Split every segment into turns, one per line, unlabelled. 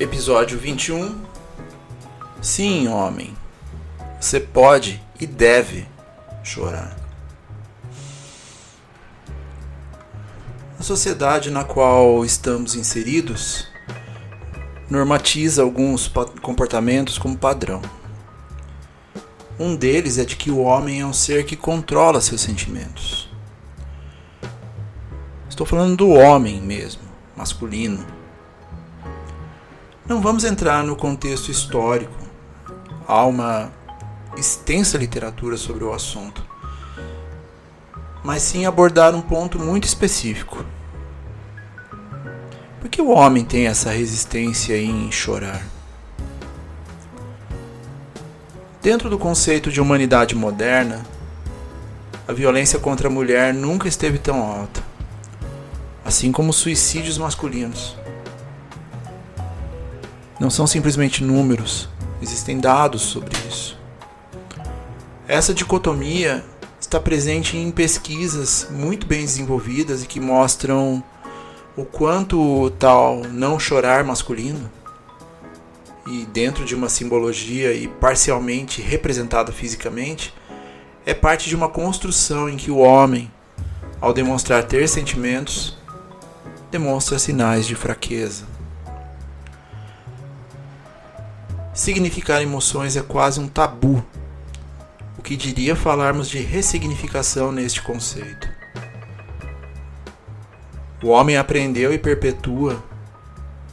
Episódio 21 Sim, homem, você pode e deve chorar. A sociedade na qual estamos inseridos normatiza alguns comportamentos como padrão. Um deles é de que o homem é um ser que controla seus sentimentos. Estou falando do homem mesmo, masculino. Não vamos entrar no contexto histórico. Há uma extensa literatura sobre o assunto. Mas sim abordar um ponto muito específico. Por que o homem tem essa resistência em chorar? Dentro do conceito de humanidade moderna, a violência contra a mulher nunca esteve tão alta, assim como os suicídios masculinos. Não são simplesmente números, existem dados sobre isso. Essa dicotomia está presente em pesquisas muito bem desenvolvidas e que mostram o quanto tal não chorar masculino e dentro de uma simbologia e parcialmente representada fisicamente, é parte de uma construção em que o homem, ao demonstrar ter sentimentos, demonstra sinais de fraqueza. Significar emoções é quase um tabu, o que diria falarmos de ressignificação neste conceito. O homem aprendeu e perpetua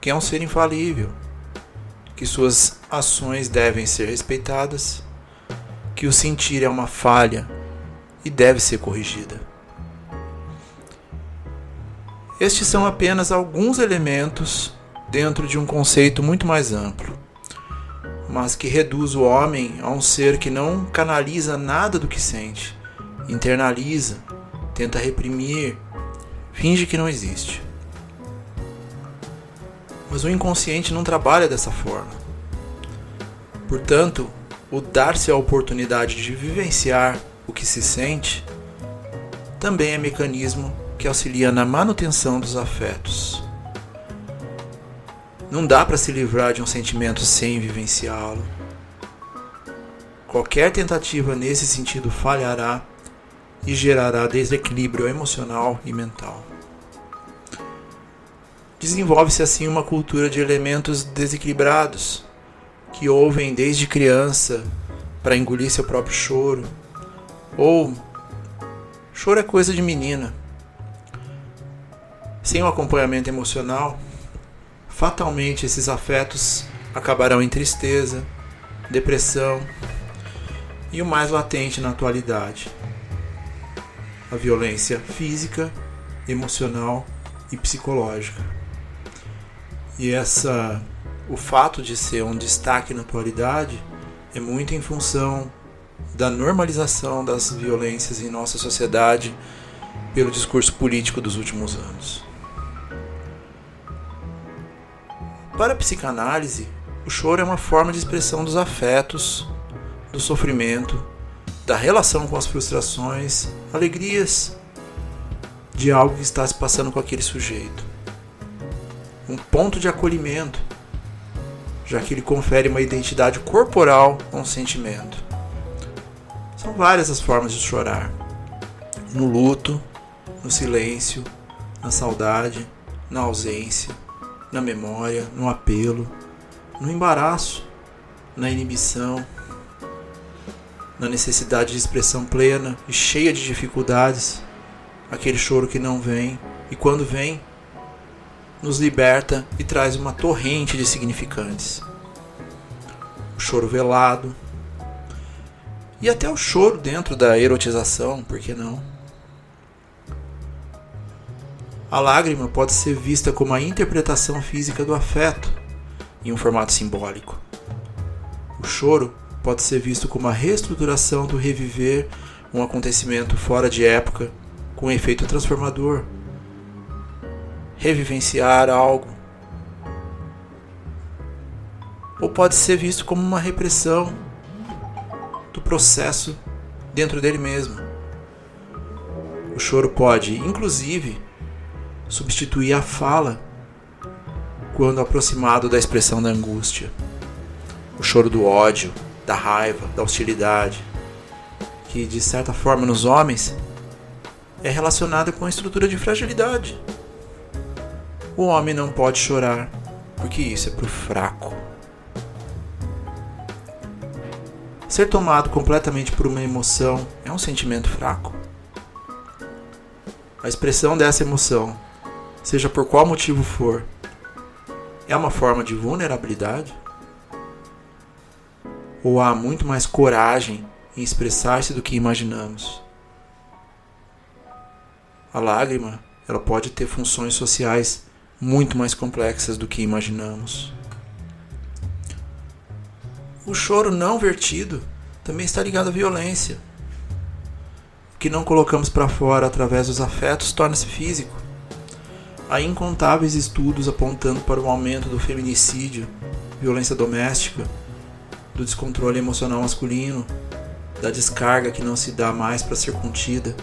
que é um ser infalível, que suas ações devem ser respeitadas, que o sentir é uma falha e deve ser corrigida. Estes são apenas alguns elementos dentro de um conceito muito mais amplo, mas que reduz o homem a um ser que não canaliza nada do que sente, internaliza, tenta reprimir, finge que não existe. Mas o inconsciente não trabalha dessa forma. Portanto, o dar-se a oportunidade de vivenciar o que se sente também é mecanismo que auxilia na manutenção dos afetos. Não dá para se livrar de um sentimento sem vivenciá-lo. Qualquer tentativa nesse sentido falhará e gerará desequilíbrio emocional e mental. Desenvolve-se assim uma cultura de elementos desequilibrados, que ouvem desde criança para engolir seu próprio choro, ou choro é coisa de menina. Sem o acompanhamento emocional, fatalmente esses afetos acabarão em tristeza, depressão e o mais latente na atualidade, a violência física, emocional e psicológica. E essa o fato de ser um destaque na atualidade é muito em função da normalização das violências em nossa sociedade pelo discurso político dos últimos anos. Para a psicanálise, o choro é uma forma de expressão dos afetos, do sofrimento, da relação com as frustrações, alegrias de algo que está se passando com aquele sujeito. Um ponto de acolhimento, já que ele confere uma identidade corporal a um sentimento. São várias as formas de chorar: no luto, no silêncio, na saudade, na ausência, na memória, no apelo, no embaraço, na inibição, na necessidade de expressão plena e cheia de dificuldades, aquele choro que não vem e quando vem, nos liberta e traz uma torrente de significantes. O choro velado. E até o choro dentro da erotização, por que não? A lágrima pode ser vista como a interpretação física do afeto, em um formato simbólico. O choro pode ser visto como a reestruturação do reviver um acontecimento fora de época com um efeito transformador. Revivenciar algo. Ou pode ser visto como uma repressão do processo dentro dele mesmo. O choro pode, inclusive, substituir a fala quando aproximado da expressão da angústia. O choro do ódio, da raiva, da hostilidade, que de certa forma nos homens é relacionado com a estrutura de fragilidade. O homem não pode chorar, porque isso é pro fraco. Ser tomado completamente por uma emoção é um sentimento fraco. A expressão dessa emoção seja por qual motivo for, é uma forma de vulnerabilidade? Ou há muito mais coragem em expressar-se do que imaginamos? A lágrima, ela pode ter funções sociais muito mais complexas do que imaginamos. O choro não vertido também está ligado à violência. O que não colocamos para fora através dos afetos torna-se físico. Há incontáveis estudos apontando para o aumento do feminicídio, violência doméstica, do descontrole emocional masculino, da descarga que não se dá mais para ser contida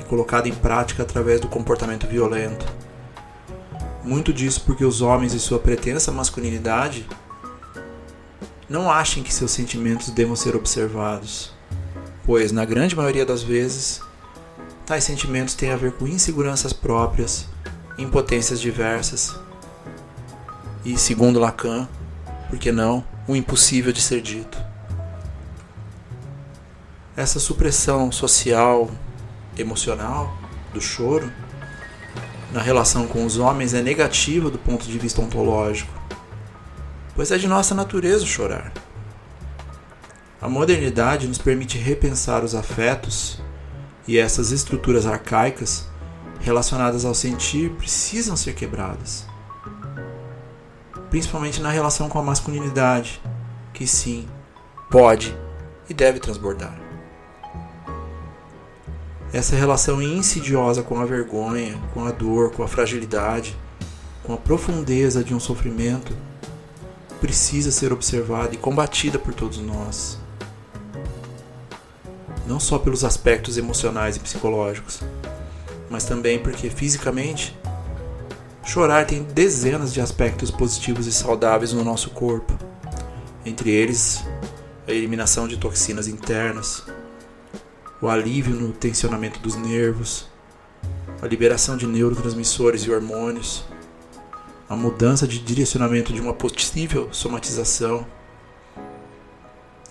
e colocada em prática através do comportamento violento. Muito disso porque os homens e sua pretensa masculinidade não achem que seus sentimentos devam ser observados, pois, na grande maioria das vezes, tais sentimentos têm a ver com inseguranças próprias impotências diversas e, segundo Lacan, por que não, o impossível de ser dito. Essa supressão social, emocional do choro na relação com os homens é negativa do ponto de vista ontológico, pois é de nossa natureza chorar. A modernidade nos permite repensar os afetos e essas estruturas arcaicas relacionadas ao sentir precisam ser quebradas. Principalmente na relação com a masculinidade, que sim, pode e deve transbordar. Essa relação insidiosa com a vergonha, com a dor, com a fragilidade, com a profundeza de um sofrimento, precisa ser observada e combatida por todos nós. Não só pelos aspectos emocionais e psicológicos, mas também porque fisicamente chorar tem dezenas de aspectos positivos e saudáveis no nosso corpo. Entre eles, a eliminação de toxinas internas, o alívio no tensionamento dos nervos, a liberação de neurotransmissores e hormônios, a mudança de direcionamento de uma possível somatização,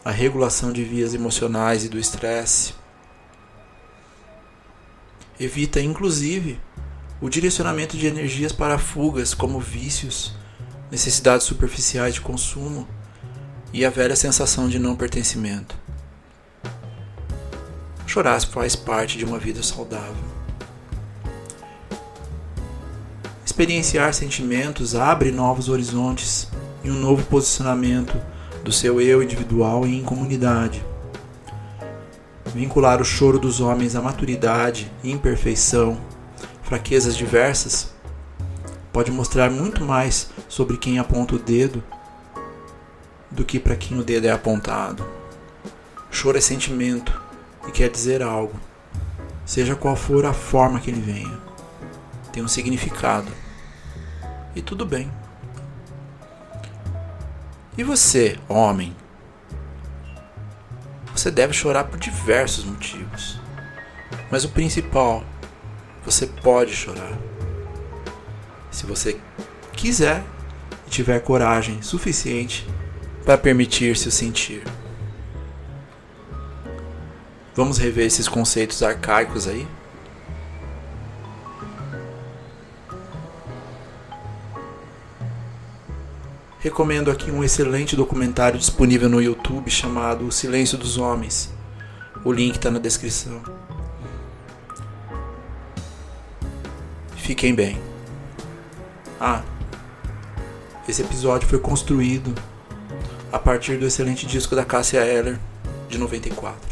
a regulação de vias emocionais e do estresse, Evita, inclusive, o direcionamento de energias para fugas, como vícios, necessidades superficiais de consumo e a velha sensação de não pertencimento. Chorar faz parte de uma vida saudável. Experienciar sentimentos abre novos horizontes e um novo posicionamento do seu eu individual e em comunidade. Vincular o choro dos homens à maturidade, imperfeição, fraquezas diversas, pode mostrar muito mais sobre quem aponta o dedo do que para quem o dedo é apontado. Choro é sentimento e quer dizer algo, seja qual for a forma que ele venha. Tem um significado. E tudo bem. E você, homem, você deve chorar por diversos motivos. Mas o principal, você pode chorar. Se você quiser e tiver coragem suficiente para permitir-se o sentir. Vamos rever esses conceitos arcaicos aí? Recomendo aqui um excelente documentário disponível no YouTube chamado O Silêncio dos Homens. O link está na descrição. Fiquem bem. Ah, esse episódio foi construído a partir do excelente disco da Cássia Eller de 94.